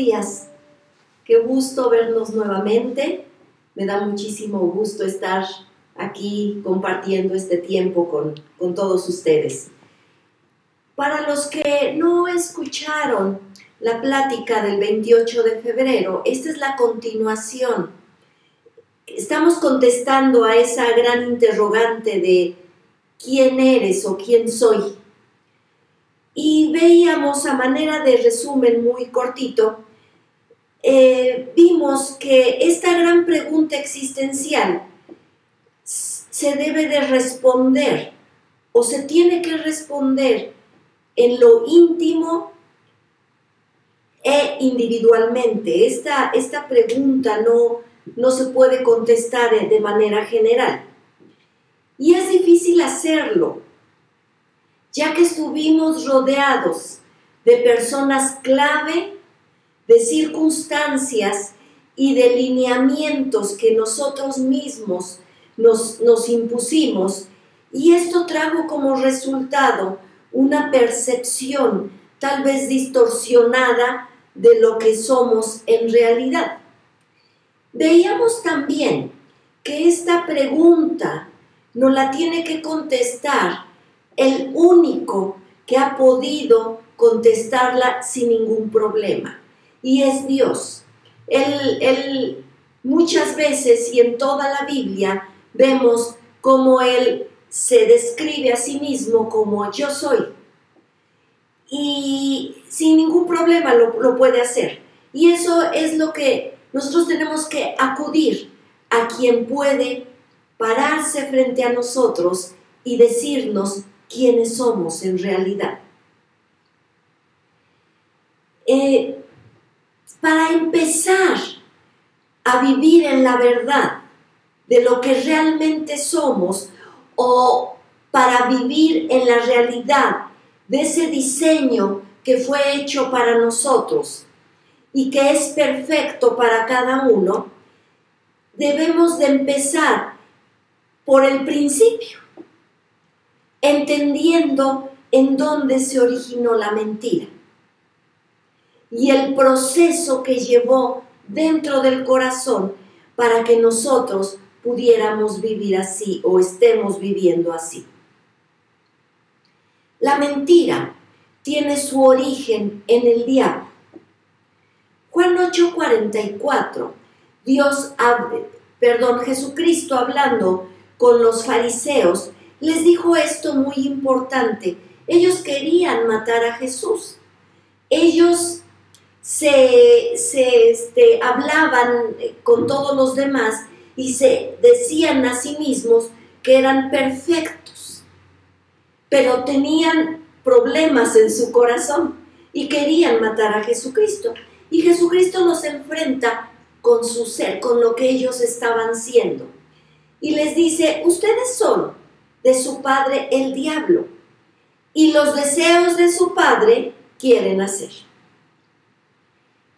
días. Qué gusto vernos nuevamente. Me da muchísimo gusto estar aquí compartiendo este tiempo con, con todos ustedes. Para los que no escucharon la plática del 28 de febrero, esta es la continuación. Estamos contestando a esa gran interrogante de quién eres o quién soy. Y veíamos a manera de resumen muy cortito, eh, vimos que esta gran pregunta existencial se debe de responder o se tiene que responder en lo íntimo e individualmente. Esta, esta pregunta no, no se puede contestar de manera general. Y es difícil hacerlo, ya que estuvimos rodeados de personas clave, de circunstancias y de lineamientos que nosotros mismos nos, nos impusimos, y esto trajo como resultado una percepción tal vez distorsionada de lo que somos en realidad. Veíamos también que esta pregunta no la tiene que contestar el único que ha podido contestarla sin ningún problema, y es Dios. Él, muchas veces y en toda la Biblia vemos cómo Él se describe a sí mismo como yo soy. Y sin ningún problema lo, lo puede hacer. Y eso es lo que nosotros tenemos que acudir a quien puede pararse frente a nosotros y decirnos quiénes somos en realidad. Eh, para empezar a vivir en la verdad de lo que realmente somos o para vivir en la realidad de ese diseño que fue hecho para nosotros y que es perfecto para cada uno, debemos de empezar por el principio, entendiendo en dónde se originó la mentira y el proceso que llevó dentro del corazón para que nosotros pudiéramos vivir así o estemos viviendo así. La mentira tiene su origen en el diablo. Juan 8:44, Dios, perdón, Jesucristo hablando con los fariseos, les dijo esto muy importante. Ellos querían matar a Jesús. Ellos se, este, hablaban con todos los demás y se decían a sí mismos que eran perfectos, pero tenían problemas en su corazón y querían matar a Jesucristo. Y Jesucristo los enfrenta con su ser, con lo que ellos estaban siendo y les dice, ustedes son de su padre el diablo y los deseos de su padre quieren hacer.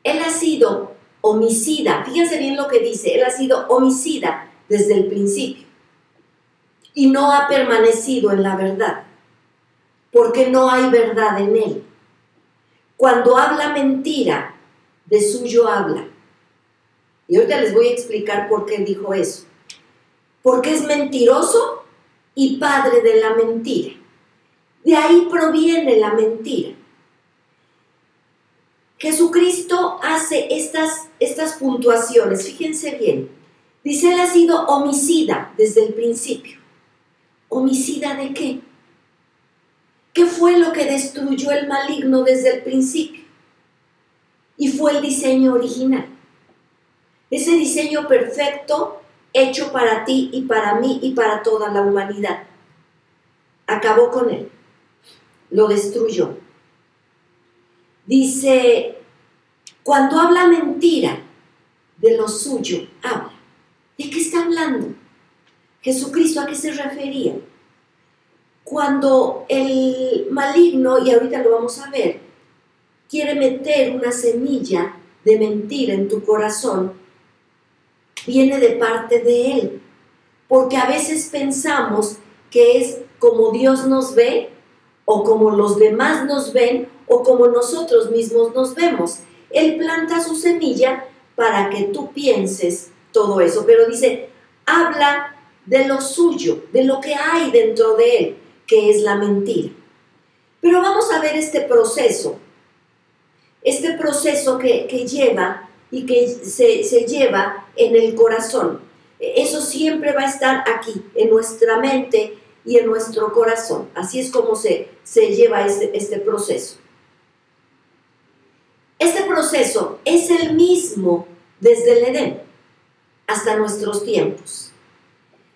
Él ha sido homicida, fíjense bien lo que dice, él ha sido homicida desde el principio y no ha permanecido en la verdad, porque no hay verdad en él. Cuando habla mentira, de suyo habla. Y ahorita les voy a explicar por qué dijo eso porque es mentiroso y padre de la mentira. De ahí proviene la mentira. Jesucristo hace estas, estas puntuaciones, fíjense bien. Dice, él ha sido homicida desde el principio. ¿Homicida de qué? ¿Qué fue lo que destruyó el maligno desde el principio? Y fue el diseño original. Ese diseño perfecto hecho para ti y para mí y para toda la humanidad. Acabó con él, lo destruyó. Dice, cuando habla mentira de lo suyo, habla. ¿De qué está hablando? Jesucristo, ¿a qué se refería? Cuando el maligno, y ahorita lo vamos a ver, quiere meter una semilla de mentira en tu corazón, viene de parte de Él. Porque a veces pensamos que es como Dios nos ve o como los demás nos ven o como nosotros mismos nos vemos. Él planta su semilla para que tú pienses todo eso, pero dice, habla de lo suyo, de lo que hay dentro de él, que es la mentira. Pero vamos a ver este proceso, este proceso que, lleva y que se, se lleva en el corazón. Eso siempre va a estar aquí, en nuestra mente y en nuestro corazón. Así es como se, se lleva este, este proceso. Este proceso es el mismo desde el Edén hasta nuestros tiempos.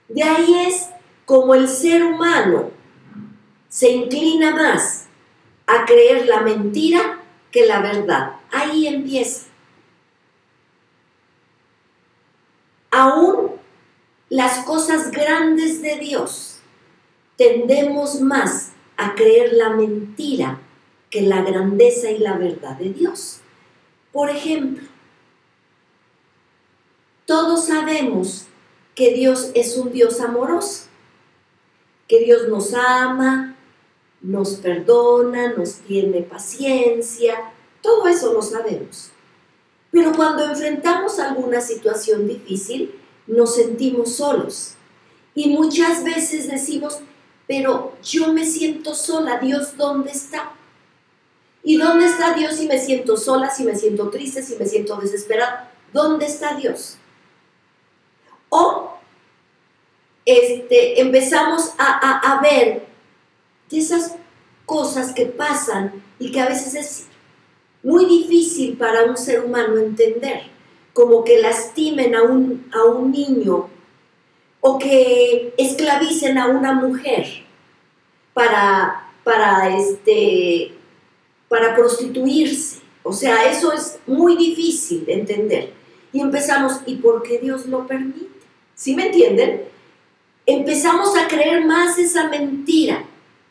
De ahí es como el ser humano se inclina más a creer la mentira que la verdad. Ahí empieza. Aún las cosas grandes de Dios tendemos más a creer la mentira que la grandeza y la verdad de Dios. Por ejemplo, todos sabemos que Dios es un Dios amoroso, que Dios nos ama, nos perdona, nos tiene paciencia, todo eso lo sabemos. Pero cuando enfrentamos alguna situación difícil, nos sentimos solos. Y muchas veces decimos, pero yo me siento sola, Dios, ¿dónde está? ¿Y dónde está Dios si me siento sola, si me siento triste, si me siento desesperada? ¿Dónde está Dios? O este, empezamos a, ver esas cosas que pasan y que a veces es muy difícil para un ser humano entender, como que lastimen a un, a un niño o que esclavicen a una mujer para, para, este, para prostituirse. O sea, eso es muy difícil de entender. Y empezamos, ¿y por qué Dios lo permite? ¿Sí me entienden? Empezamos a creer más esa mentira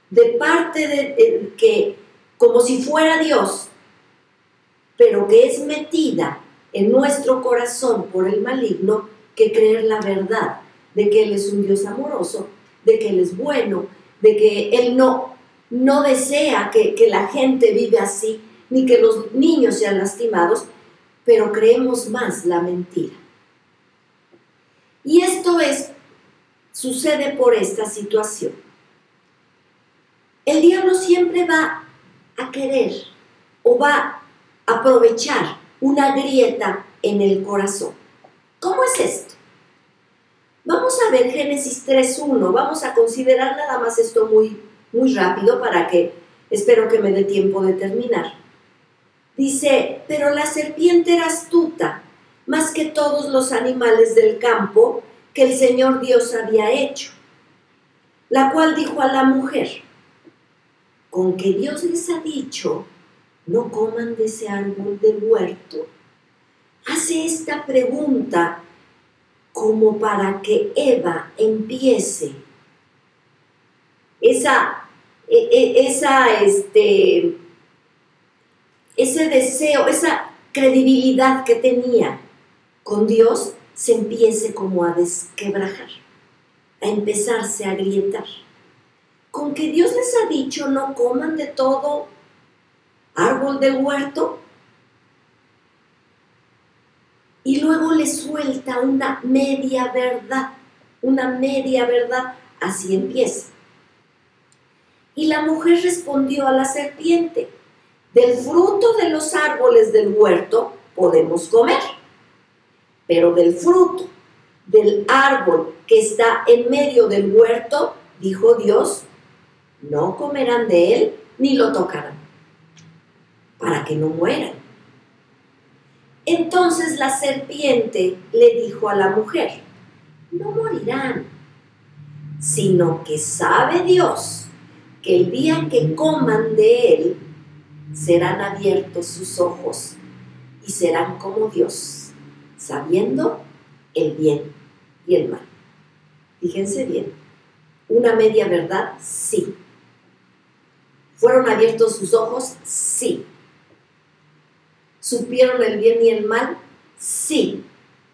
de parte de, que, como si fuera Dios, pero que es metida en nuestro corazón por el maligno, que creer la verdad de que Él es un Dios amoroso, de que Él es bueno, de que Él no, no desea que, que la gente vive así, ni que los niños sean lastimados, pero creemos más la mentira. Y esto es, sucede por esta situación. El diablo siempre va a querer o va a aprovechar una grieta en el corazón. ¿Cómo es esto? Vamos a ver Génesis 3.1, vamos a considerar nada más esto muy, muy rápido para que espero que me dé tiempo de terminar. Dice, pero la serpiente era astuta más que todos los animales del campo que el Señor Dios había hecho, la cual dijo a la mujer, con que Dios les ha dicho, no coman de ese árbol del huerto, hace esta pregunta como para que Eva empiece esa, esa, este, ese deseo, esa credibilidad que tenía con Dios se empiece como a desquebrajar, a empezarse a agrietar. Con que Dios les ha dicho no coman de todo árbol del huerto y luego le suelta una media verdad, una media verdad, así empieza. Y la mujer respondió a la serpiente, del fruto de los árboles del huerto podemos comer pero del fruto del árbol que está en medio del huerto, dijo Dios, no comerán de él ni lo tocarán, para que no mueran. Entonces la serpiente le dijo a la mujer, no morirán, sino que sabe Dios que el día que coman de él, serán abiertos sus ojos y serán como Dios sabiendo el bien y el mal. Fíjense bien, una media verdad, sí. ¿Fueron abiertos sus ojos? Sí. ¿Supieron el bien y el mal? Sí.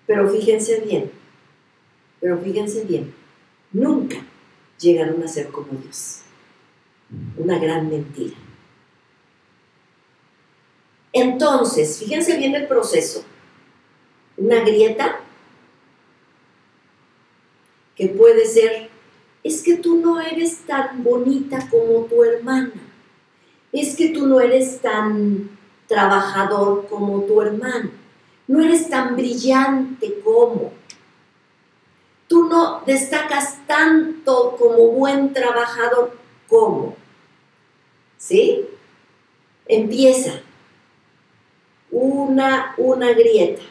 Pero fíjense bien, pero fíjense bien, nunca llegaron a ser como Dios. Una gran mentira. Entonces, fíjense bien el proceso. Una grieta que puede ser, es que tú no eres tan bonita como tu hermana, es que tú no eres tan trabajador como tu hermano, no eres tan brillante como, tú no destacas tanto como buen trabajador como, ¿sí? Empieza una, una grieta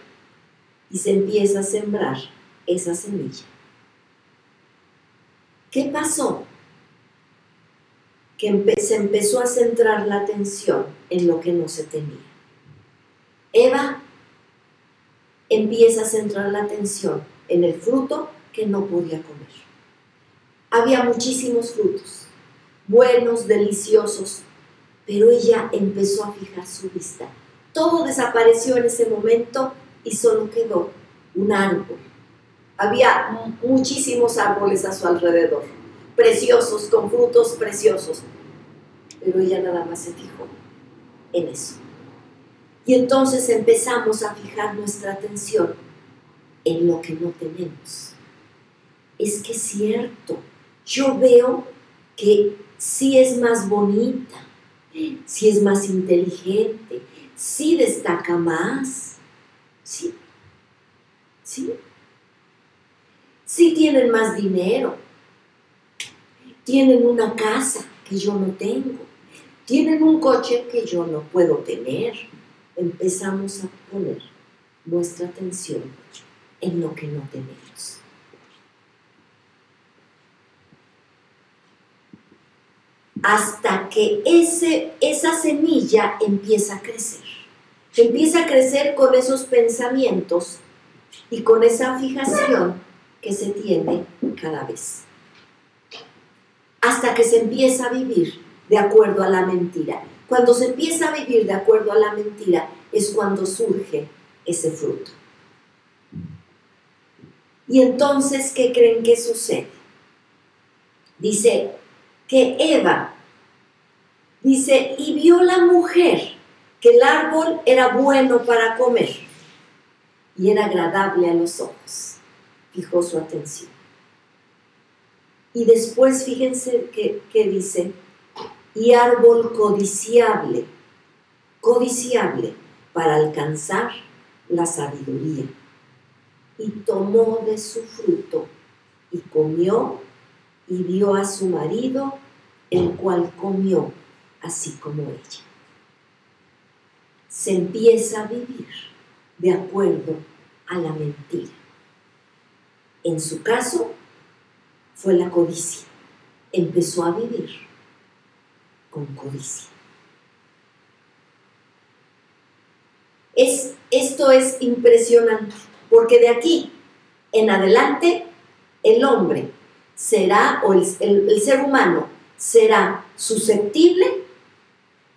y se empieza a sembrar esa semilla. ¿Qué pasó? Que se empezó a centrar la atención en lo que no se tenía. Eva empieza a centrar la atención en el fruto que no podía comer. Había muchísimos frutos, buenos, deliciosos, pero ella empezó a fijar su vista. Todo desapareció en ese momento y solo quedó un árbol. Había muchísimos árboles a su alrededor, preciosos, con frutos preciosos, pero ella nada más se fijó en eso. Y entonces empezamos a fijar nuestra atención en lo que no tenemos. Es que es cierto, yo veo que sí es más bonita, sí es más inteligente, sí destaca más, sí, sí, sí tienen más dinero, tienen una casa que yo no tengo, tienen un coche que yo no puedo tener. Empezamos a poner nuestra atención en lo que no tenemos. Hasta que ese, esa semilla empieza a crecer. Empieza a crecer con esos pensamientos y con esa fijación que se tiene cada vez. Hasta que se empieza a vivir de acuerdo a la mentira. Cuando se empieza a vivir de acuerdo a la mentira es cuando surge ese fruto. Y entonces, ¿qué creen que sucede? Dice, que Eva dice, y vio la mujer que el árbol era bueno para comer y era agradable a los ojos. Fijó su atención. Y después fíjense que, que dice, y árbol codiciable, codiciable para alcanzar la sabiduría. Y tomó de su fruto y comió y vio a su marido, el cual comió así como ella. Se empieza a vivir de acuerdo a la mentira. En su caso, fue la codicia. Empezó a vivir con codicia. Es, esto es impresionante, porque de aquí en adelante el hombre será, o el, ser humano será susceptible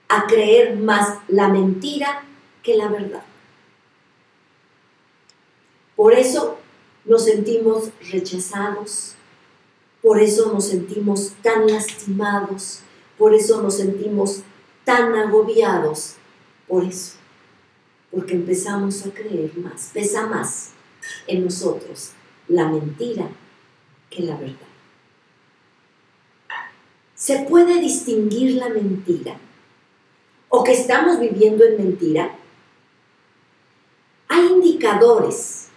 a creer más la mentira que la verdad. Por eso nos sentimos rechazados, por eso nos sentimos tan lastimados, por eso nos sentimos tan agobiados, por eso, porque empezamos a creer más, pesa más en nosotros la mentira que la verdad. ¿Se puede distinguir la mentira? ¿O que estamos viviendo en mentira? Hay indicadores.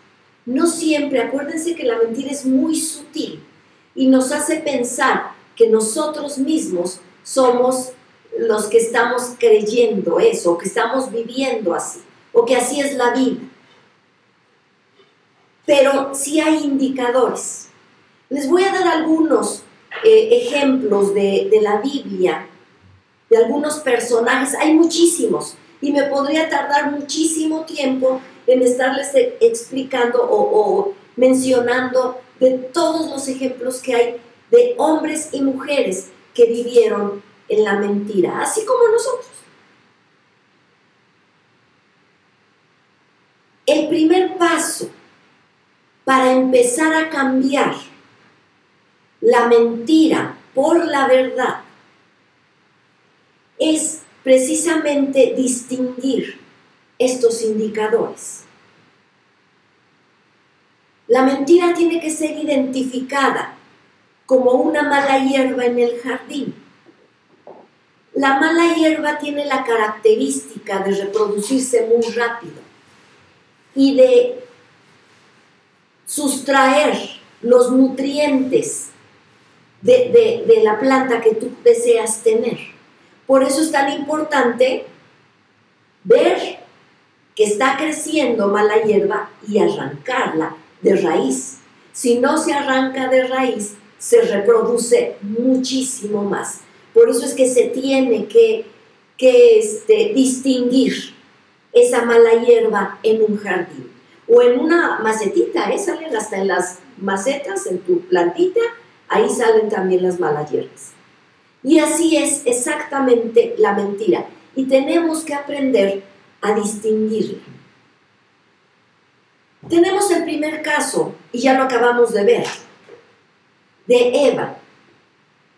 No siempre, acuérdense que la mentira es muy sutil y nos hace pensar que nosotros mismos somos los que estamos creyendo eso, que estamos viviendo así, o que así es la vida. Pero sí hay indicadores. Les voy a dar algunos eh, ejemplos de, la Biblia, de algunos personajes, hay muchísimos, y me podría tardar muchísimo tiempo en estarles e, explicando o, mencionando de todos los ejemplos que hay de hombres y mujeres que vivieron en la mentira, así como nosotros. El primer paso para empezar a cambiar la mentira por la verdad es precisamente distinguir estos indicadores. La mentira tiene que ser identificada como una mala hierba en el jardín. La mala hierba tiene la característica de reproducirse muy rápido y de sustraer los nutrientes de, la planta que tú deseas tener. Por eso es tan importante ver que está creciendo mala hierba y arrancarla de raíz. Si no se arranca de raíz, se reproduce muchísimo más. Por eso es que se tiene que, que este, distinguir esa mala hierba en un jardín o en una macetita, ¿eh? salen hasta en las macetas, en tu plantita, ahí salen también las malas hierbas. Y así es exactamente la mentira. Y tenemos que aprender a distinguirla. Tenemos el primer caso, y ya lo acabamos de ver, de Eva.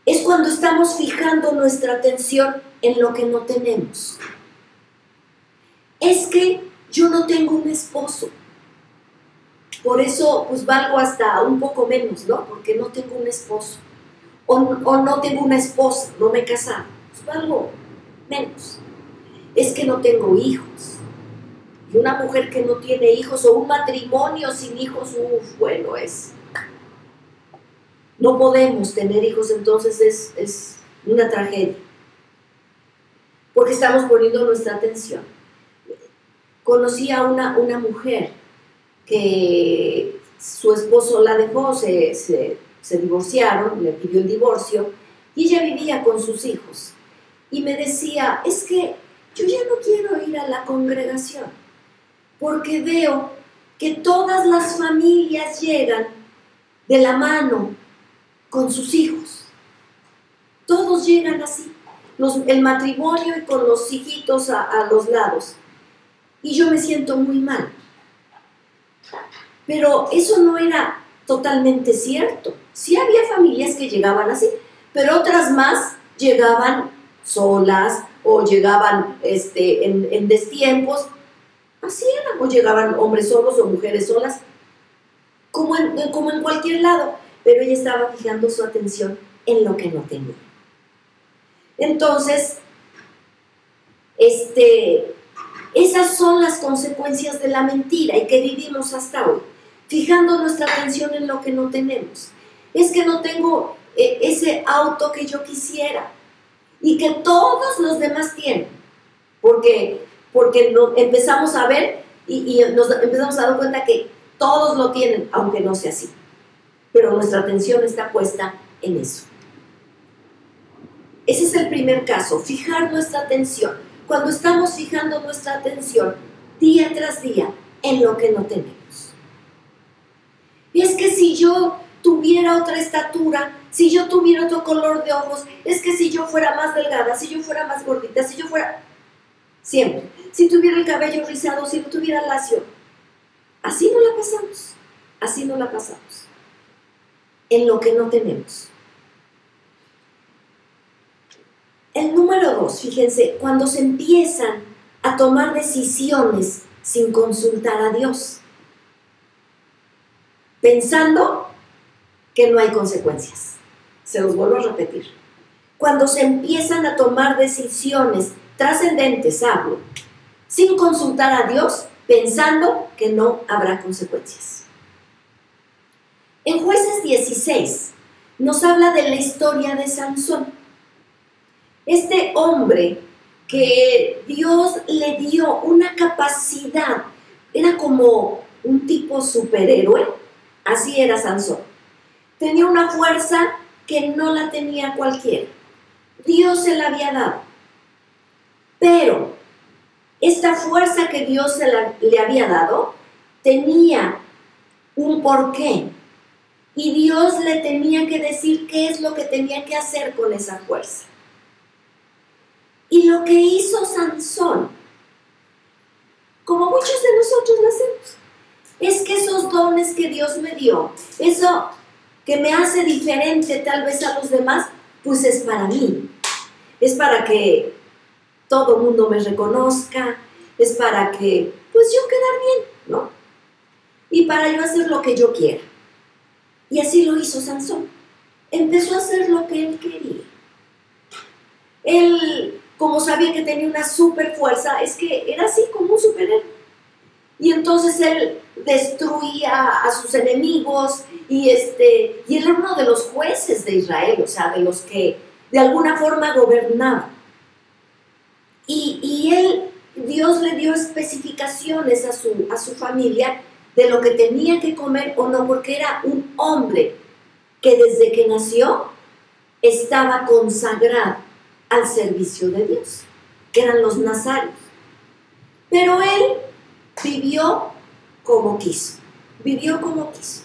Es cuando estamos fijando nuestra atención en lo que no tenemos. Es que yo no tengo un esposo. Por eso, pues valgo hasta un poco menos, ¿no? Porque no tengo un esposo. O, no tengo una esposa, no me he casado. Pues valgo menos. Es que no tengo hijos. Y una mujer que no tiene hijos o un matrimonio sin hijos, uff, bueno, es. No podemos tener hijos, entonces es, es una tragedia. Porque estamos poniendo nuestra atención. Conocí a una, una mujer que su esposo la dejó, se, se, divorciaron, le pidió el divorcio, y ella vivía con sus hijos. Y me decía, es que yo ya no quiero ir a la congregación, porque veo que todas las familias llegan de la mano con sus hijos. Todos llegan así, el matrimonio y con los hijitos a, a los lados. Y yo me siento muy mal. Pero eso no era totalmente cierto. Sí había familias que llegaban así, pero otras más llegaban solas o llegaban este, en, destiempos. Así era, o llegaban hombres solos o mujeres solas, como en, como en cualquier lado. Pero ella estaba fijando su atención en lo que no tenía. Entonces, este, esas son las consecuencias de la mentira y que vivimos hasta hoy fijando nuestra atención en lo que no tenemos. Es que no tengo eh, ese auto que yo quisiera y que todos los demás tienen, porque, porque no, empezamos a ver y, y nos empezamos a dar cuenta que todos lo tienen, aunque no sea así. Pero nuestra atención está puesta en eso. Ese es el primer caso, fijar nuestra atención. Cuando estamos fijando nuestra atención día tras día en lo que no tenemos. Es que si yo tuviera otra estatura, si yo tuviera otro color de ojos, es que si yo fuera más delgada, si yo fuera más gordita, si yo fuera... Siempre. Si tuviera el cabello rizado, si no tuviera lacio. Así no la pasamos. Así no la pasamos. En lo que no tenemos. El número dos, fíjense, cuando se empiezan a tomar decisiones sin consultar a Dios pensando que no hay consecuencias. Se los vuelvo a repetir. Cuando se empiezan a tomar decisiones trascendentes, hablo, sin consultar a Dios, pensando que no habrá consecuencias. En jueces 16 nos habla de la historia de Sansón. Este hombre que Dios le dio una capacidad, era como un tipo superhéroe, Así era Sansón. Tenía una fuerza que no la tenía cualquiera. Dios se la había dado. Pero esta fuerza que Dios le había dado tenía un porqué. Y Dios le tenía que decir qué es lo que tenía que hacer con esa fuerza. Y lo que hizo Sansón, como muchos de nosotros lo hacemos, es que esos dones que Dios me dio, eso que me hace diferente tal vez a los demás, pues es para mí. Es para que todo el mundo me reconozca, es para que, pues yo quedar bien, ¿no? Y para yo hacer lo que yo quiera. Y así lo hizo Sansón. Empezó a hacer lo que él quería. Él, como sabía que tenía una super fuerza, es que era así como un superhéroe. Y entonces él destruía a sus enemigos y, este, y él era uno de los jueces de Israel, o sea, de los que de alguna forma gobernaban. Y, y él, Dios le dio especificaciones a su, a su familia de lo que tenía que comer o no, porque era un hombre que desde que nació estaba consagrado al servicio de Dios, que eran los nazarios. Pero él vivió como quiso, vivió como quiso.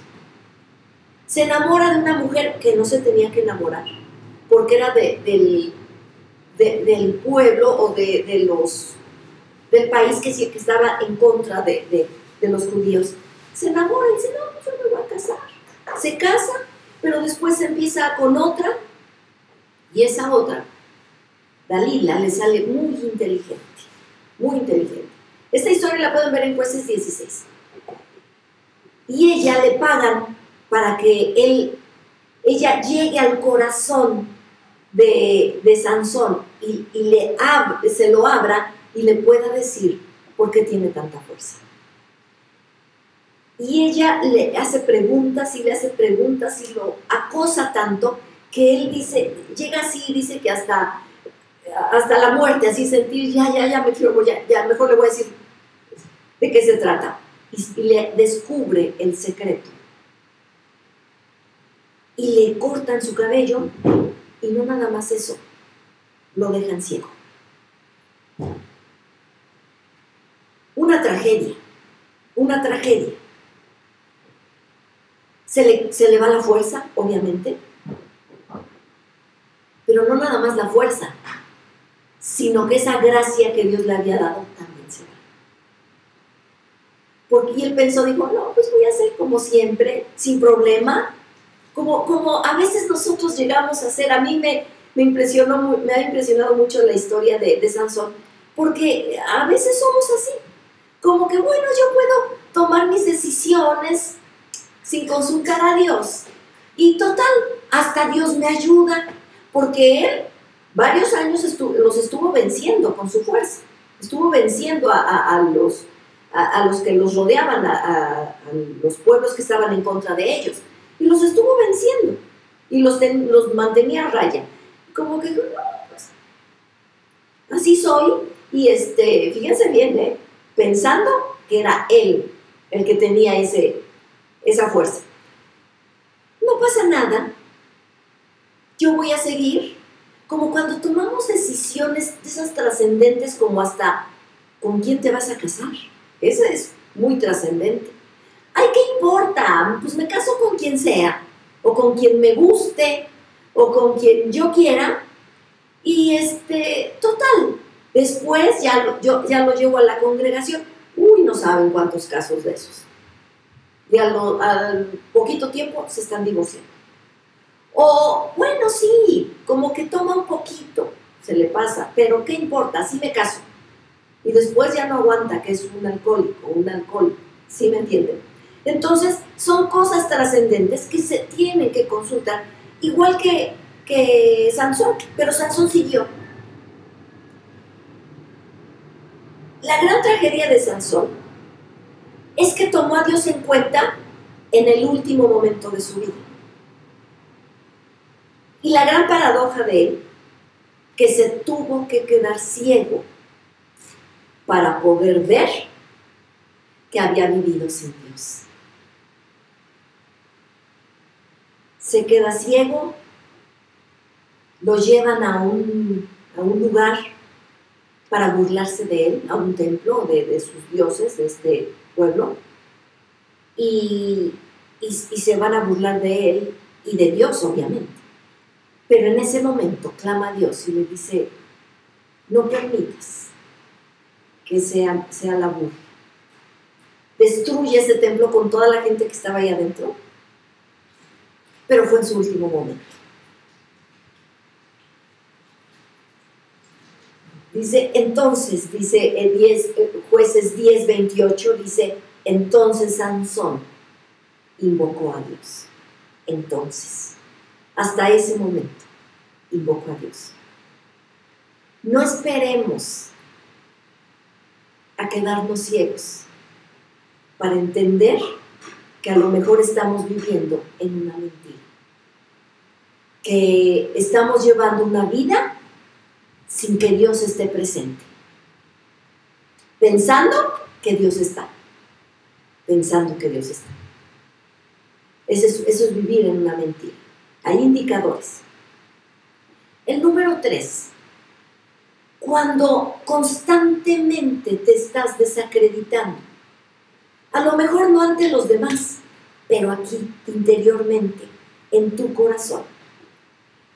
Se enamora de una mujer que no se tenía que enamorar, porque era del, del pueblo o de, los, del país que, que estaba en contra de, los judíos. Se enamora y dice, no, yo me voy a casar. Se casa, pero después se empieza con otra y esa otra, Dalila, le sale muy inteligente, muy inteligente. Esta historia la pueden ver en Jueces 16. Y ella le pagan para que él, ella llegue al corazón de, Sansón y, le se lo abra y le pueda decir por qué tiene tanta fuerza. Y ella le hace preguntas y le hace preguntas y lo acosa tanto que él dice, llega así y dice que hasta, hasta la muerte, así sentir, ya, ya, ya, me quiero, ya, ya, mejor le voy a decir de qué se trata. Y, le descubre el secreto. Y le cortan su cabello y no nada más eso, lo dejan ciego. Una tragedia, una tragedia. Se le, se le va la fuerza, obviamente, pero no nada más la fuerza, sino que esa gracia que Dios le había dado porque, y él pensó, dijo, no, pues voy a hacer como siempre, sin problema, como, como a veces nosotros llegamos a hacer, a mí me, me, impresionó, me ha impresionado mucho la historia de, de Sansón, porque a veces somos así, como que bueno, yo puedo tomar mis decisiones sin consultar a Dios. Y total, hasta Dios me ayuda, porque Él varios años los estuvo venciendo con su fuerza, estuvo venciendo a, a los a, los que los rodeaban, a, los pueblos que estaban en contra de ellos. Y los estuvo venciendo y los, los mantenía a raya. Como que, no, pues, así soy. Y este, fíjense bien, ¿eh? pensando que era él el que tenía ese, esa fuerza. No pasa nada. Yo voy a seguir. Como cuando tomamos decisiones de esas trascendentes como hasta con quién te vas a casar. Eso es muy trascendente. Ay, ¿qué importa? Pues me caso con quien sea, o con quien me guste, o con quien yo quiera. Y este, total, después ya lo, yo, ya lo llevo a la congregación. Uy, no saben cuántos casos de esos. Y al, poquito tiempo se están divorciando. O, bueno, sí, como que toma un poquito, se le pasa, pero ¿qué importa? Así me caso y después ya no aguanta que es un alcohólico, un alcohólico, ¿sí me entienden? Entonces, son cosas trascendentes que se tienen que consultar, igual que, que Sansón, pero Sansón siguió. La gran tragedia de Sansón es que tomó a Dios en cuenta en el último momento de su vida. Y la gran paradoja de él, que se tuvo que quedar ciego para poder ver que había vivido sin Dios. Se queda ciego, lo llevan a un, lugar para burlarse de él, a un templo de, sus dioses, de este pueblo, y, y se van a burlar de él y de Dios, obviamente. Pero en ese momento clama a Dios y le dice, no permitas que sea, sea la burla. Destruye ese templo con toda la gente que estaba ahí adentro, pero fue en su último momento. Dice, entonces, dice el 10, jueces 10, 28, dice, entonces Sansón invocó a Dios. Entonces, hasta ese momento, invocó a Dios. No esperemos a quedarnos ciegos para entender que a lo mejor estamos viviendo en una mentira, que estamos llevando una vida sin que Dios esté presente, pensando que Dios está, pensando que Dios está. Eso es, eso es vivir en una mentira. Hay indicadores. El número tres, cuando constantemente te estás desacreditando, a lo mejor no ante los demás, pero aquí, interiormente, en tu corazón.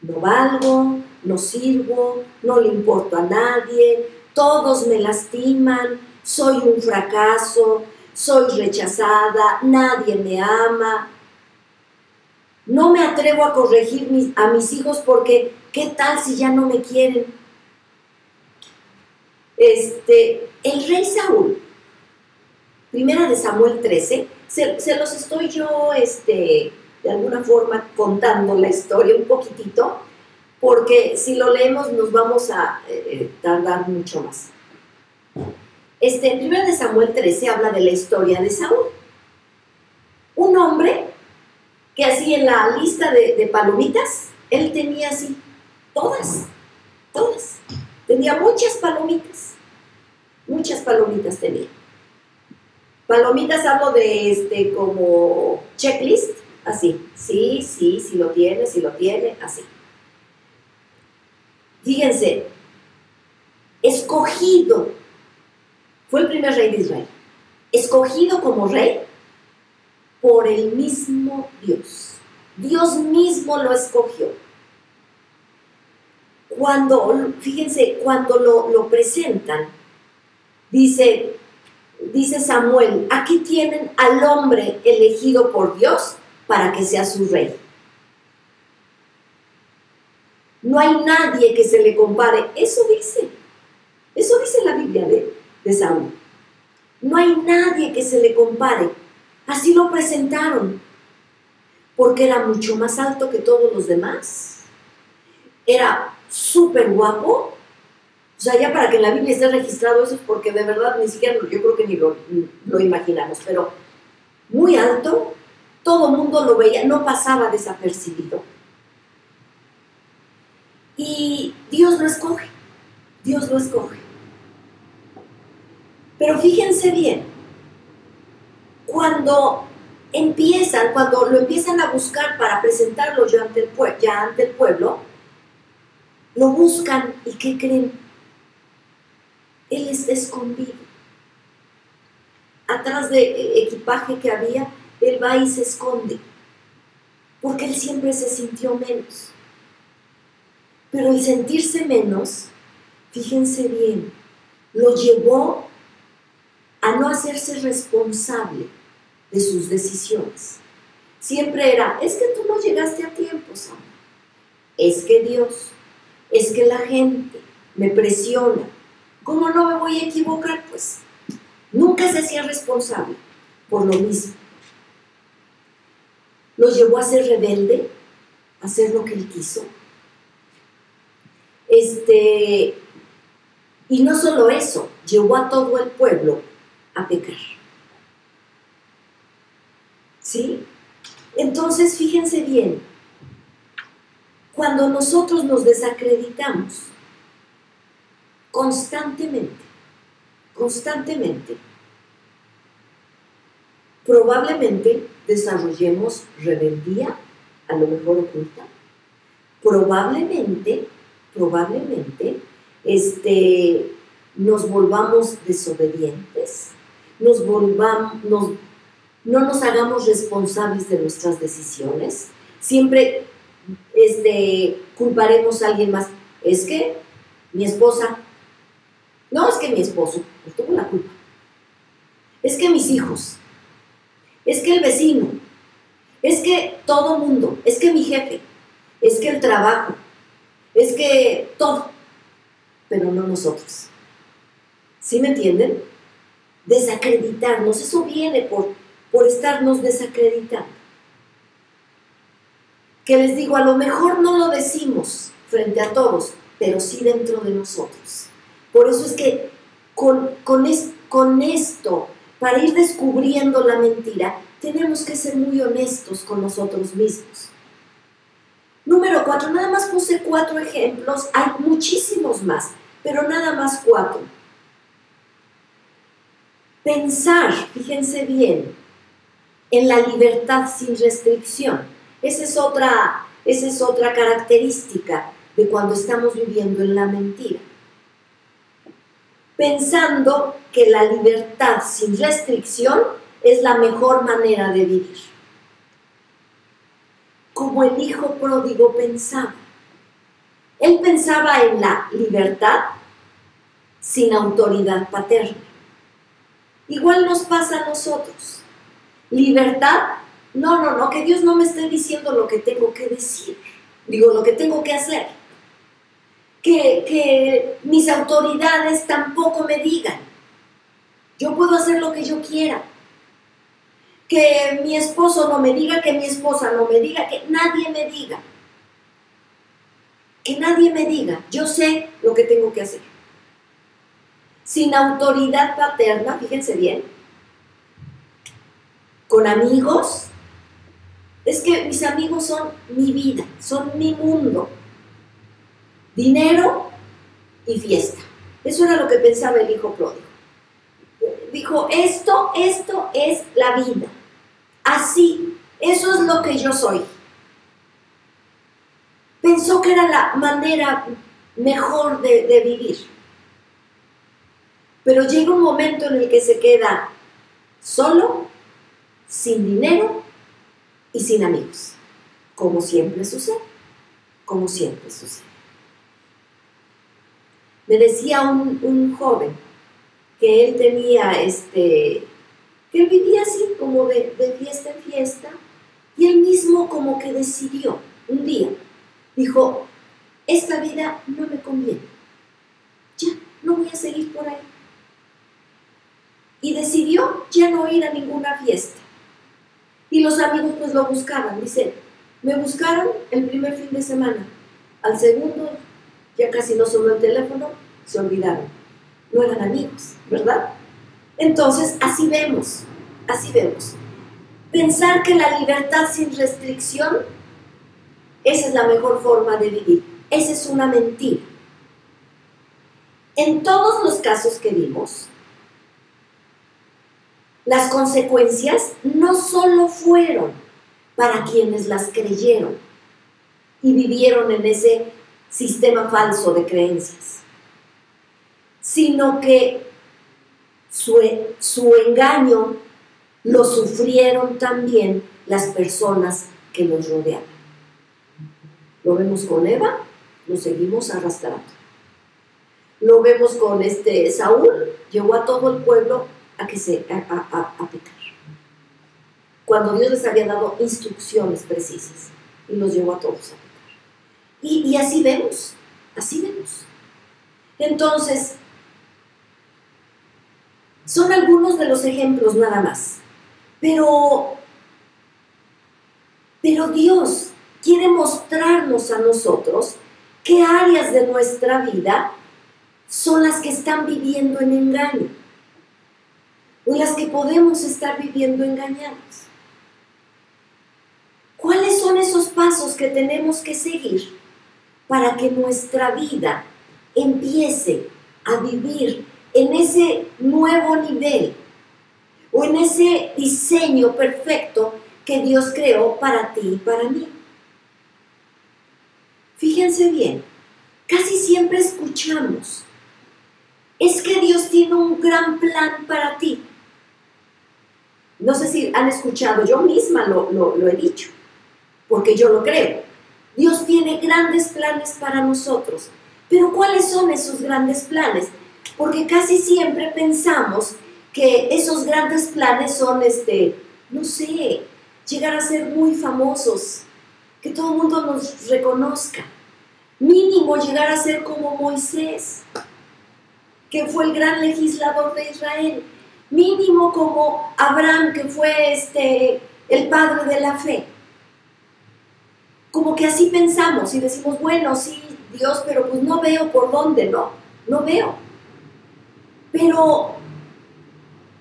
No valgo, no sirvo, no le importo a nadie, todos me lastiman, soy un fracaso, soy rechazada, nadie me ama. No me atrevo a corregir a mis hijos porque, ¿qué tal si ya no me quieren? Este, el rey Saúl Primera de Samuel 13, se, los estoy yo este, de alguna forma contando la historia un poquitito, porque si lo leemos nos vamos a eh, eh, tardar mucho más. Este, en Primera de Samuel 13 habla de la historia de Saúl. Un hombre que así en la lista de, de palomitas, él tenía así, todas, todas. Tenía muchas palomitas, muchas palomitas tenía. Palomitas hablo de este como checklist, así. Sí, sí, si lo tiene, si lo tiene, así. Fíjense, escogido, fue el primer rey de Israel, escogido como rey por el mismo Dios. Dios mismo lo escogió. Cuando, fíjense, cuando lo, lo presentan, dice, dice Samuel, aquí tienen al hombre elegido por Dios para que sea su rey. No hay nadie que se le compare. Eso dice. Eso dice la Biblia de, de Saúl. No hay nadie que se le compare. Así lo presentaron. Porque era mucho más alto que todos los demás. Era súper guapo, o sea, ya para que en la Biblia esté registrado eso es porque de verdad ni siquiera, yo creo que ni lo, imaginamos, pero muy alto, todo el mundo lo veía, no pasaba desapercibido. Y Dios lo escoge, Dios lo escoge. Pero fíjense bien, cuando empiezan, cuando lo empiezan a buscar para presentarlo ya ante el, ya ante el pueblo, lo buscan y ¿qué creen? Él está escondido. Atrás de e, equipaje que había, él va y se esconde. Porque él siempre se sintió menos. Pero el sentirse menos, fíjense bien, lo llevó a no hacerse responsable de sus decisiones. Siempre era, es que tú no llegaste a tiempo, Sam. Es que Dios, es que la gente me presiona, ¿Cómo no me voy a equivocar? Pues nunca se hacía responsable por lo mismo. Lo llevó a ser rebelde, a hacer lo que él quiso. Este, y no solo eso, llevó a todo el pueblo a pecar. ¿Sí? Entonces, fíjense bien, cuando nosotros nos desacreditamos, constantemente, constantemente. Probablemente desarrollemos rebeldía, a lo mejor oculta. Probablemente, probablemente, este, nos volvamos desobedientes, nos volvamos, no nos hagamos responsables de nuestras decisiones. Siempre culparemos a alguien más. Es que mi esposa no es que mi esposo pues, tuvo la culpa. Es que mis hijos. Es que el vecino. Es que todo mundo. Es que mi jefe. Es que el trabajo. Es que todo. pero no nosotros. ¿Sí me entienden? Desacreditarnos, eso viene por, por estarnos desacreditando. Que les digo, a lo mejor no lo decimos frente a todos, pero sí dentro de nosotros. Por eso es que con, con, esto, para ir descubriendo la mentira, tenemos que ser muy honestos con nosotros mismos. Número cuatro, nada más puse cuatro ejemplos, hay muchísimos más, pero nada más cuatro. Pensar, fíjense bien, en la libertad sin restricción. Esa es otra, esa es otra característica de cuando estamos viviendo en la mentira. Pensando que la libertad sin restricción es la mejor manera de vivir como el hijo pródigo pensaba. Él pensaba en la libertad sin autoridad paterna. Igual nos pasa a nosotros. Libertad, no, no, no, que Dios no me esté diciendo lo que tengo que decir, digo lo que tengo que hacer. Que, que mis autoridades tampoco me digan. Yo puedo hacer lo que yo quiera que mi esposo no me diga, que mi esposa no me diga, que nadie me diga. Que nadie me diga, yo sé lo que tengo que hacer. Sin autoridad paterna, fíjense bien, con amigos, es que mis amigos son mi vida, son mi mundo. Dinero y fiesta. Eso era lo que pensaba el hijo pródigo. Dijo, esto, esto es la vida así. Eso es lo que yo soy. Pensó que era la manera mejor de, vivir. Pero llega un momento en el que se queda solo, sin dinero y sin amigos. Como siempre sucede. Como siempre sucede. Me decía un, un joven que él tenía este, que vivía así, como de, fiesta en fiesta, y él mismo como que decidió un día, dijo, esta vida no me conviene, ya, no voy a seguir por ahí. Y decidió ya no ir a ninguna fiesta. Y los amigos pues lo buscaban, dice, me buscaron el primer fin de semana, al segundo ya casi no sonó el teléfono, se olvidaron. No eran amigos, ¿verdad? Entonces, así vemos, así vemos. Pensar que la libertad sin restricción, esa es la mejor forma de vivir. Esa es una mentira. En todos los casos que vimos, las consecuencias no solo fueron para quienes las creyeron y vivieron en ese sistema falso de creencias, sino que su, engaño lo sufrieron también las personas que los rodeaban. Lo vemos con Eva, lo seguimos arrastrando. Lo vemos con este Saúl, llevó a todo el pueblo a que se a, a, pecar. Cuando Dios les había dado instrucciones precisas y los llevó a todos a pecar. Y, y así vemos, así vemos. Entonces, son algunos de los ejemplos nada más. Pero, pero Dios quiere mostrarnos a nosotros qué áreas de nuestra vida son las que están viviendo en engaño o las que podemos estar viviendo engañados. ¿Cuáles son esos pasos que tenemos que seguir para que nuestra vida empiece a vivir en ese nuevo nivel o en ese diseño perfecto que Dios creó para ti y para mí. Fíjense bien, casi siempre escuchamos, es que Dios tiene un gran plan para ti. No sé si han escuchado, yo misma lo, lo he dicho, porque yo lo creo. Dios tiene grandes planes para nosotros. Pero ¿cuáles son esos grandes planes? porque casi siempre pensamos que esos grandes planes son, este, no sé, llegar a ser muy famosos, que todo el mundo nos reconozca, Mínimo llegar a ser como Moisés, que fue el gran legislador de Israel. Mínimo como Abraham, que fue este, el padre de la fe. Como que así pensamos y decimos, bueno, sí, Dios, pero pues no veo por dónde, no, no veo. Pero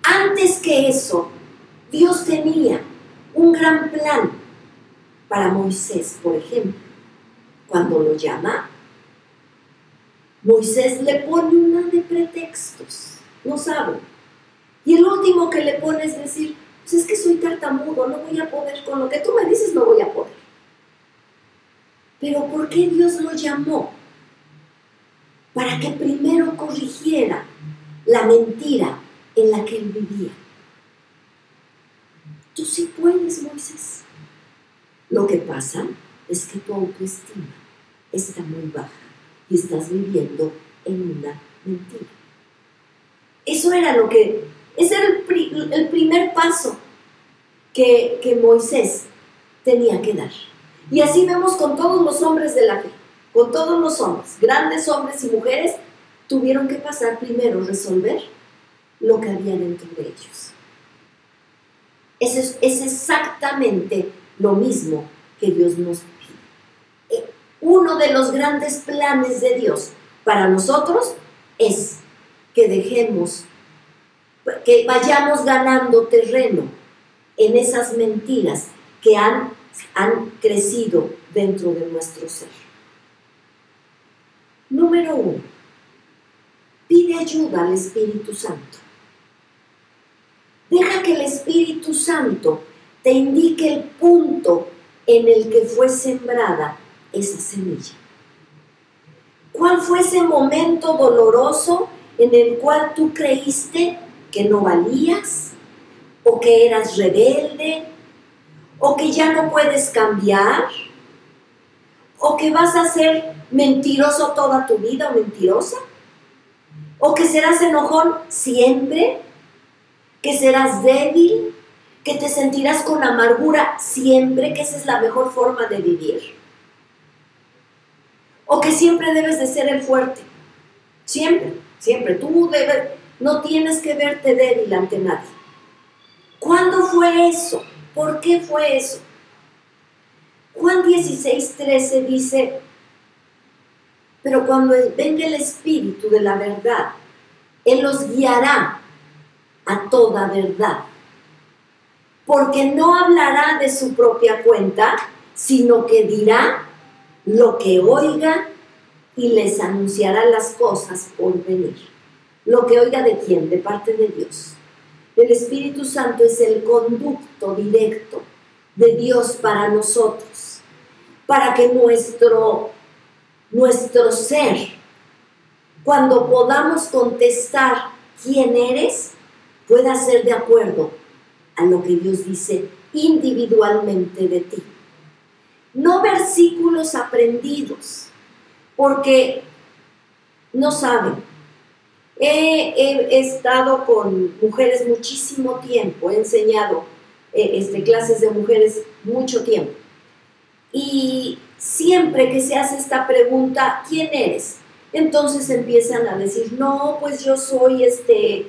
antes que eso, Dios tenía un gran plan para Moisés, por ejemplo. Cuando lo llama, Moisés le pone una de pretextos, no sabe. Y el último que le pone es decir, pues es que soy tartamudo, no voy a poder, con lo que tú me dices no voy a poder. Pero ¿por qué Dios lo llamó? Para que primero corrigiera la mentira en la que él vivía. Tú sí puedes, Moisés. Lo que pasa es que tu autoestima está muy baja y estás viviendo en una mentira. Eso era lo que, ese era el, primer paso que, que Moisés tenía que dar. Y así vemos con todos los hombres de la fe, con todos los hombres, grandes hombres y mujeres, tuvieron que pasar primero resolver lo que había dentro de ellos. Es, es exactamente lo mismo que Dios nos pide. Eh, uno de los grandes planes de Dios para nosotros es que dejemos, que vayamos ganando terreno en esas mentiras que han, han crecido dentro de nuestro ser. Número uno, pide ayuda al Espíritu Santo. Deja que el Espíritu Santo te indique el punto en el que fue sembrada esa semilla. ¿Cuál fue ese momento doloroso en el cual tú creíste que no valías? ¿O que eras rebelde? ¿O que ya no puedes cambiar? ¿O que vas a ser mentiroso toda tu vida o mentirosa? ¿O que serás enojón siempre? ¿Que serás débil? que te sentirás con amargura siempre, que esa es la mejor forma de vivir. O que siempre debes de ser el fuerte. Siempre, siempre. Tú debes, no tienes que verte débil ante nadie. ¿Cuándo fue eso? ¿Por qué fue eso? Juan 16, 13 dice, pero cuando venga el Espíritu de la verdad, Él los guiará a toda verdad porque no hablará de su propia cuenta, sino que dirá lo que oiga y les anunciará las cosas por venir. Lo que oiga de quién? De parte de Dios. El Espíritu Santo es el conducto directo de Dios para nosotros, para que nuestro, nuestro ser, cuando podamos contestar quién eres, pueda ser de acuerdo a lo que Dios dice individualmente de ti. No versículos aprendidos, porque no saben. He, estado con mujeres muchísimo tiempo, he enseñado eh, este, clases de mujeres mucho tiempo. Y siempre que se hace esta pregunta, ¿quién eres? Entonces empiezan a decir, no, pues yo soy este,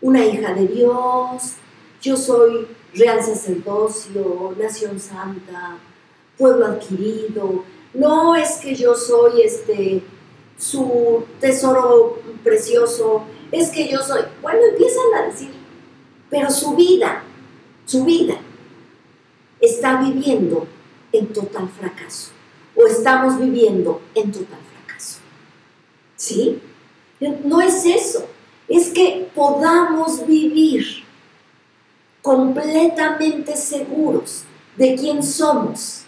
una hija de Dios, yo soy real sacerdocio, nación santa, pueblo adquirido, no es que yo soy este su tesoro precioso, es que yo soy, bueno, empiezan a decir, pero su vida, su vida está viviendo en total fracaso o estamos viviendo en total fracaso. ¿Sí? No es eso, es que podamos vivir completamente seguros de quién somos,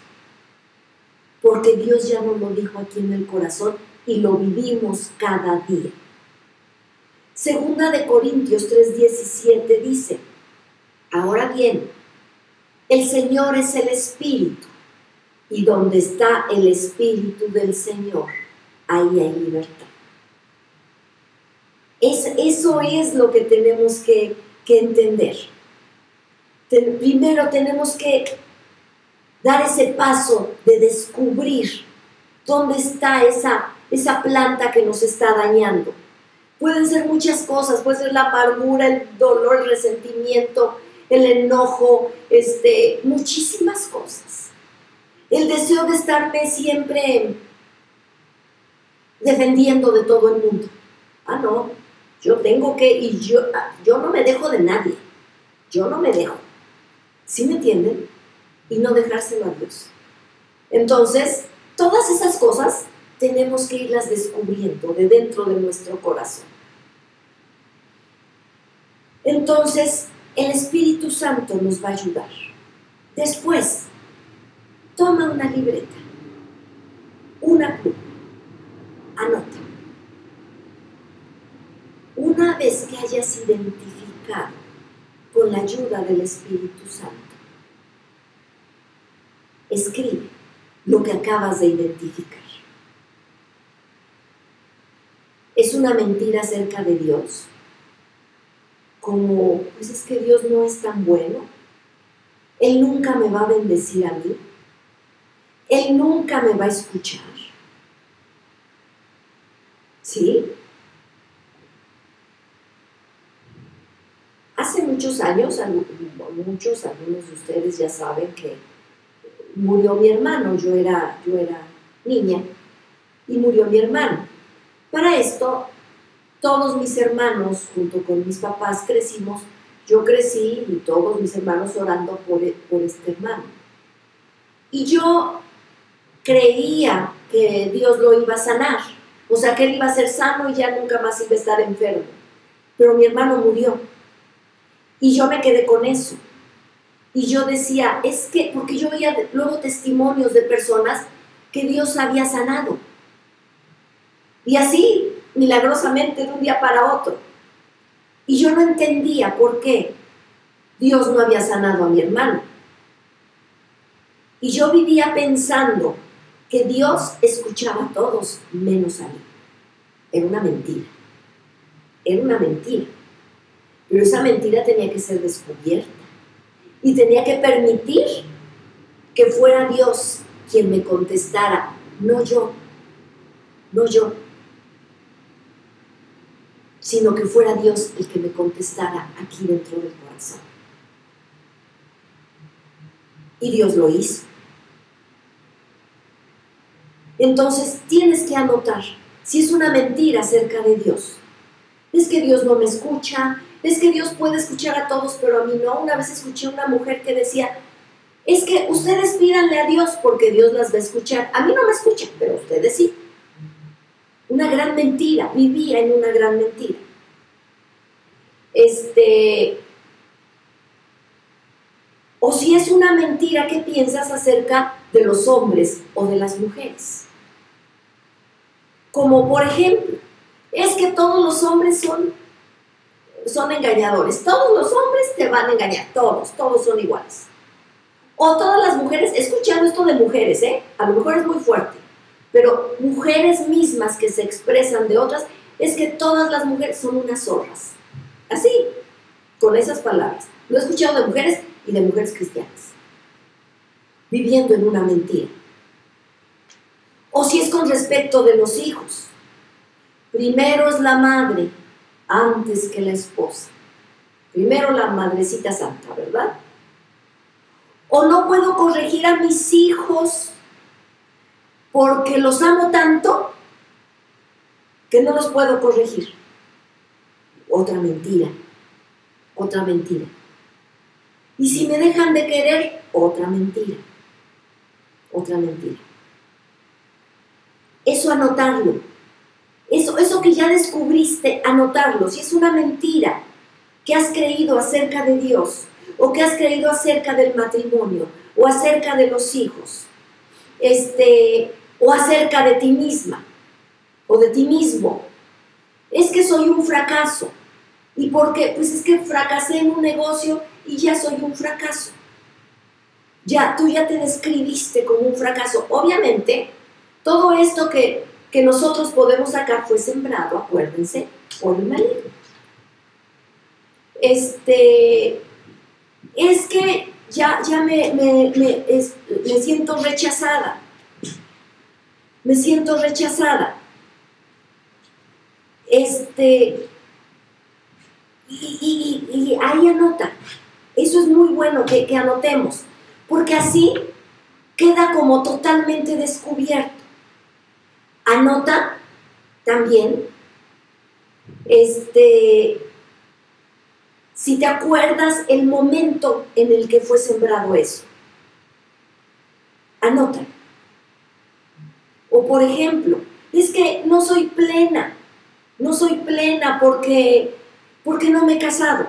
porque Dios ya nos lo dijo aquí en el corazón y lo vivimos cada día. Segunda de Corintios 3:17 dice, ahora bien, el Señor es el Espíritu, y donde está el Espíritu del Señor, ahí hay libertad. Es, eso es lo que tenemos que, que entender primero tenemos que dar ese paso de descubrir ¿Dónde está esa, esa planta que nos está dañando? Pueden ser muchas cosas, puede ser la amargura, el dolor, el resentimiento, el enojo, este, muchísimas cosas. El deseo de estarme siempre defendiendo de todo el mundo. Ah, no, yo tengo que, y yo, yo no me dejo de nadie, yo no me dejo. ¿Sí me entienden? Y no dejárselo a Dios. Entonces, todas esas cosas tenemos que irlas descubriendo de dentro de nuestro corazón. Entonces, el Espíritu Santo nos va a ayudar. Después, toma una libreta, una pluma, anota. Una vez que hayas identificado con la ayuda del Espíritu Santo, escribe lo que acabas de identificar. ¿Es una mentira acerca de Dios? Como, pues es que Dios no es tan bueno. Él nunca me va a bendecir a mí. Él nunca me va a escuchar. ¿Sí? Hace muchos años, muchos, algunos de ustedes ya saben que murió mi hermano, yo era, yo era niña, y murió mi hermano. Para esto, todos mis hermanos, junto con mis papás, crecimos, yo crecí y todos mis hermanos orando por, por este hermano. Y yo creía que Dios lo iba a sanar, o sea, que él iba a ser sano y ya nunca más iba a estar enfermo. Pero mi hermano murió. Y yo me quedé con eso. Y yo decía, es que, porque yo veía luego testimonios de personas que Dios había sanado. Y así, milagrosamente, de un día para otro. Y yo no entendía por qué Dios no había sanado a mi hermano. Y yo vivía pensando que Dios escuchaba a todos menos a mí. Era una mentira. Era una mentira. Pero esa mentira tenía que ser descubierta y tenía que permitir que fuera Dios quien me contestara, no yo, no yo, sino que fuera Dios el que me contestara aquí dentro del corazón. Y Dios lo hizo. Entonces tienes que anotar si es una mentira acerca de Dios. Es que Dios no me escucha, es que Dios puede escuchar a todos, pero a mí no. Una vez escuché a una mujer que decía, es que ustedes pídanle a Dios porque Dios las va a escuchar. A mí no me escuchan, pero ustedes sí. Una gran mentira, vivía en una gran mentira. Este, o si es una mentira, ¿qué piensas acerca de los hombres o de las mujeres? Como por ejemplo, es que todos los hombres son son engañadores. Todos los hombres te van a engañar, todos, todos son iguales. O todas las mujeres, escuchando esto de mujeres, ¿eh? A lo mejor es muy fuerte, pero mujeres mismas que se expresan de otras, es que todas las mujeres son unas zorras. Así, con esas palabras. Lo he escuchado de mujeres y de mujeres cristianas, viviendo en una mentira. O si es con respecto de los hijos. Primero es la madre, antes que la esposa. Primero la madrecita santa, ¿verdad? O no puedo corregir a mis hijos porque los amo tanto que no los puedo corregir. Otra mentira, otra mentira. Y si me dejan de querer, otra mentira, otra mentira. Eso anotarlo eso, eso que ya descubriste, anotarlo. Si es una mentira que has creído acerca de Dios, o que has creído acerca del matrimonio, o acerca de los hijos, este, o acerca de ti misma, o de ti mismo. Es que soy un fracaso. ¿Y por qué? Pues es que fracasé en un negocio y ya soy un fracaso. Ya, tú ya te describiste como un fracaso. Obviamente, todo esto que que nosotros podemos sacar fue sembrado, acuérdense, por el maligno. Este, es que ya, ya me, me, siento rechazada. Me siento rechazada. Este, y, ahí anota. Eso es muy bueno que, que anotemos, porque así queda como totalmente descubierto. Anota también, este, si te acuerdas el momento en el que fue sembrado eso. Anota. O por ejemplo, es que no soy plena, no soy plena porque, porque no me he casado.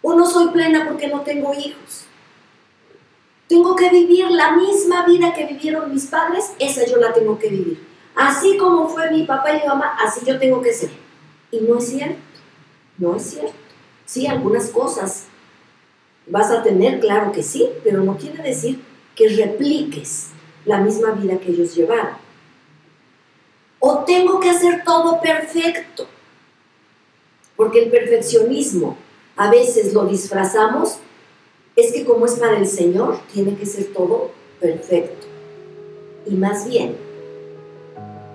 O no soy plena porque no tengo hijos. Tengo que vivir la misma vida que vivieron mis padres, esa yo la tengo que vivir. Así como fue mi papá y mi mamá, así yo tengo que ser. Y no es cierto, no es cierto. Sí, algunas cosas vas a tener, claro que sí, pero no quiere decir que repliques la misma vida que ellos llevaron. O tengo que hacer todo perfecto, porque el perfeccionismo a veces lo disfrazamos, es que como es para el Señor, tiene que ser todo perfecto. Y más bien,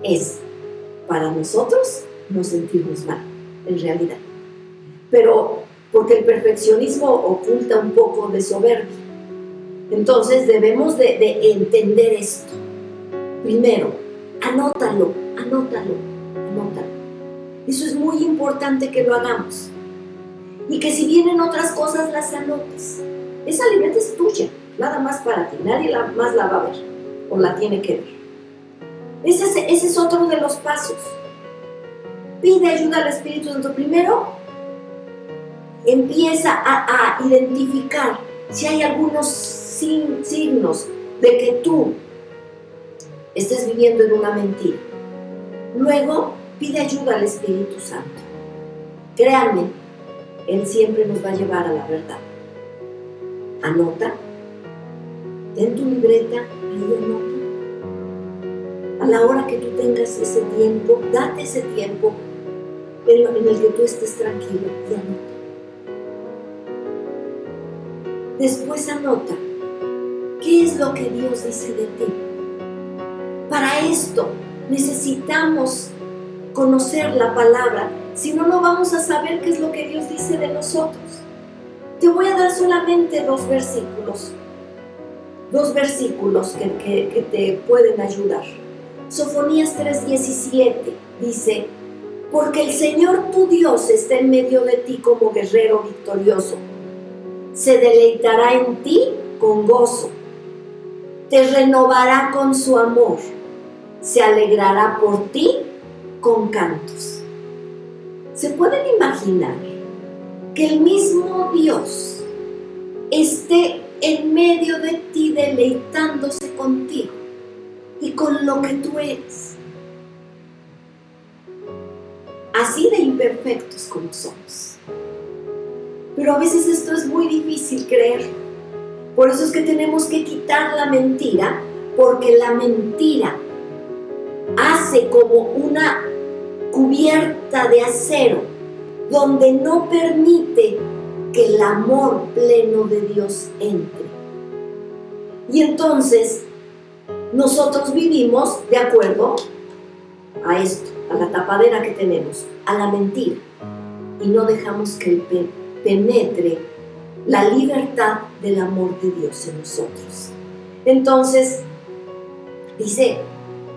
es para nosotros no sentirnos mal, en realidad. Pero porque el perfeccionismo oculta un poco de soberbia. Entonces debemos de, entender esto. Primero, anótalo, anótalo, anótalo. Eso es muy importante que lo hagamos. Y que si vienen otras cosas, las anotes. Esa libreta es tuya, nada más para ti, nadie más la va a ver o la tiene que ver. Ese, es otro de los pasos. Pide ayuda al Espíritu Santo. Primero, empieza a, a identificar si hay algunos signos de que tú estés viviendo en una mentira. Luego, pide ayuda al Espíritu Santo. Créanme, Él siempre nos va a llevar a la verdad. Anota, ten tu libreta, ahí anota a la hora que tú tengas ese tiempo, date ese tiempo en, el que tú estés tranquilo y anota. Después anota qué es lo que Dios dice de ti. Para esto necesitamos conocer la palabra, si no, no vamos a saber qué es lo que Dios dice de nosotros. Te voy a dar solamente dos versículos, dos versículos que, te pueden ayudar. Sofonías 3:17 dice, porque el Señor tu Dios está en medio de ti como guerrero victorioso. Se deleitará en ti con gozo. Te renovará con su amor. Se alegrará por ti con cantos. ¿Se pueden imaginar que el mismo Dios esté en medio de ti deleitándose contigo? y con lo que tú eres. Así de imperfectos como somos. Pero a veces esto es muy difícil creer. Por eso es que tenemos que quitar la mentira, porque la mentira hace como una cubierta de acero donde no permite que el amor pleno de Dios entre. Y entonces nosotros vivimos de acuerdo a esto, a la tapadera que tenemos, a la mentira, y no dejamos que penetre la libertad del amor de Dios en nosotros. Entonces, dice,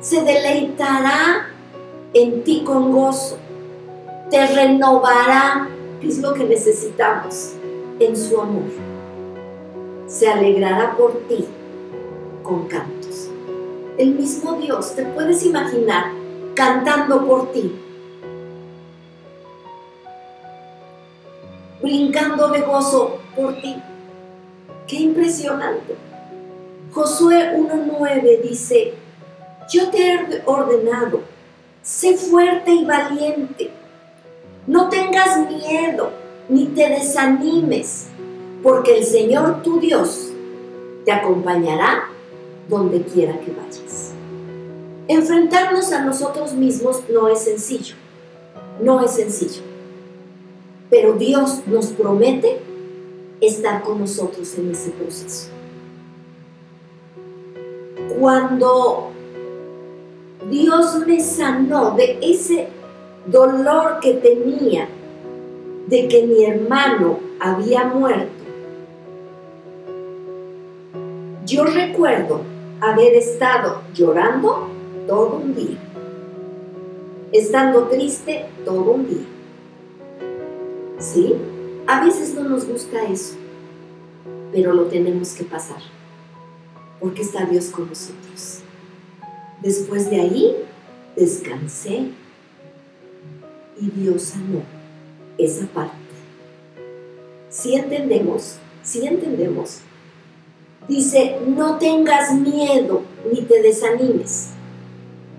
se deleitará en ti con gozo, te renovará, que es lo que necesitamos, en su amor. Se alegrará por ti con cantos el mismo Dios, te puedes imaginar cantando por ti, brincando de gozo por ti. Qué impresionante. Josué 1.9 dice, yo te he ordenado, sé fuerte y valiente, no tengas miedo ni te desanimes, porque el Señor tu Dios te acompañará donde quiera que vayas. Enfrentarnos a nosotros mismos no es sencillo, no es sencillo, pero Dios nos promete estar con nosotros en ese proceso. Cuando Dios me sanó de ese dolor que tenía de que mi hermano había muerto. Yo recuerdo haber estado llorando todo un día, estando triste todo un día. ¿Sí? A veces no nos gusta eso, pero lo tenemos que pasar, porque está Dios con nosotros. Después de ahí, descansé y Dios sanó esa parte. Si entendemos, si entendemos, dice, no tengas miedo ni te desanimes,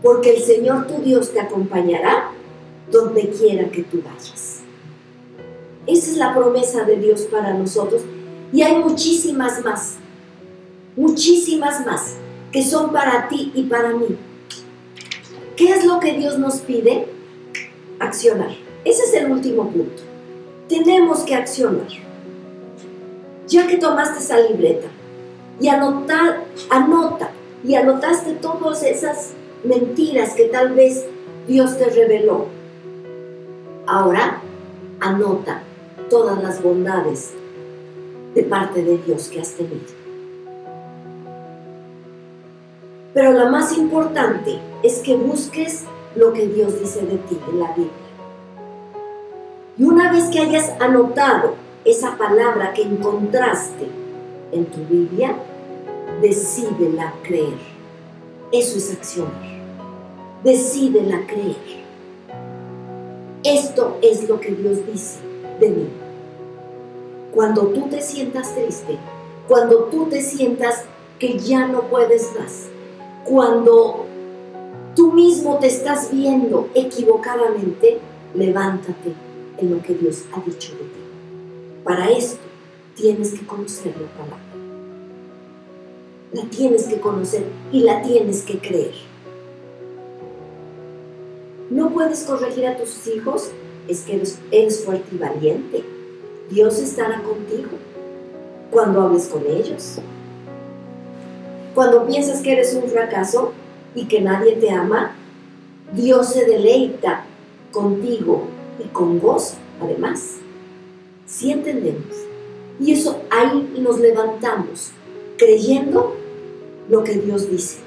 porque el Señor tu Dios te acompañará donde quiera que tú vayas. Esa es la promesa de Dios para nosotros y hay muchísimas más, muchísimas más que son para ti y para mí. ¿Qué es lo que Dios nos pide? Accionar. Ese es el último punto. Tenemos que accionar. Ya que tomaste esa libreta y anotar, anota y anotaste todas esas mentiras que tal vez Dios te reveló. Ahora anota todas las bondades de parte de Dios que has tenido. Pero la más importante es que busques lo que Dios dice de ti en la Biblia. Y una vez que hayas anotado esa palabra que encontraste en tu Biblia, decídela creer. Eso es accionar. Decídela creer. Esto es lo que Dios dice de mí. Cuando tú te sientas triste, cuando tú te sientas que ya no puedes más, cuando tú mismo te estás viendo equivocadamente, levántate en lo que Dios ha dicho de ti. Para esto tienes que conocer la palabra. La tienes que conocer y la tienes que creer. No puedes corregir a tus hijos, es que eres, fuerte y valiente. Dios estará contigo cuando hables con ellos. Cuando piensas que eres un fracaso y que nadie te ama, Dios se deleita contigo y con gozo, además. Si entendemos. Y eso ahí nos levantamos, creyendo lo que Dios dice.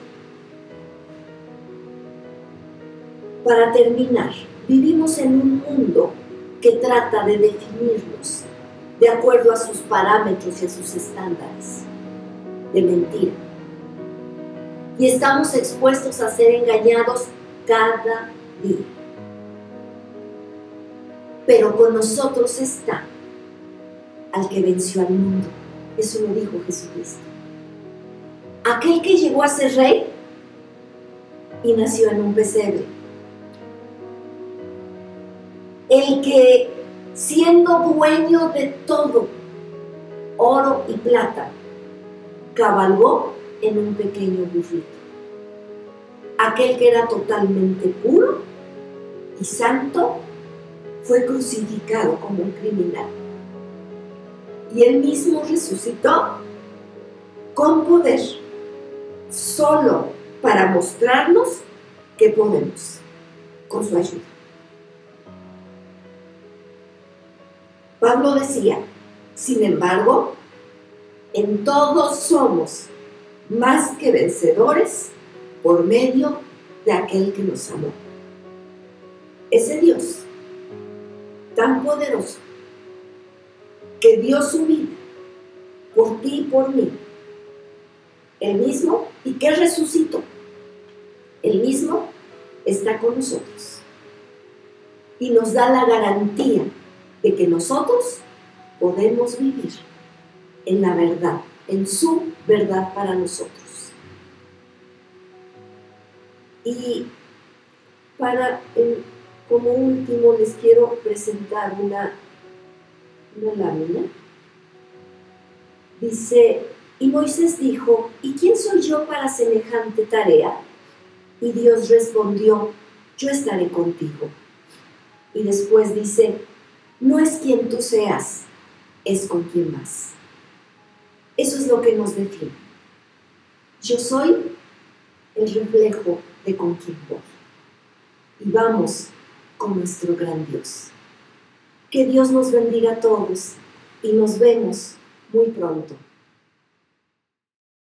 Para terminar, vivimos en un mundo que trata de definirnos de acuerdo a sus parámetros y a sus estándares de mentira y estamos expuestos a ser engañados cada día. Pero con nosotros está al que venció al mundo. Eso lo dijo Jesucristo. Aquel que llegó a ser rey y nació en un pesebre. El que siendo dueño de todo, oro y plata, cabalgó en un pequeño burrito. Aquel que era totalmente puro y santo fue crucificado como un criminal. Y él mismo resucitó con poder, solo para mostrarnos que podemos, con su ayuda. Pablo decía, sin embargo, en todos somos más que vencedores por medio de aquel que nos amó. Ese Dios tan poderoso que dio su vida por ti y por mí, el mismo y que resucitó, el mismo está con nosotros y nos da la garantía de que nosotros podemos vivir en la verdad en su verdad para nosotros. Y para, como último, les quiero presentar una, una lámina. Dice, y Moisés dijo, ¿y quién soy yo para semejante tarea? Y Dios respondió, yo estaré contigo. Y después dice, no es quien tú seas, es con quien más. Eso es lo que nos define. Yo soy el reflejo de con quién voy. Y vamos con nuestro gran Dios. Que Dios nos bendiga a todos y nos vemos muy pronto.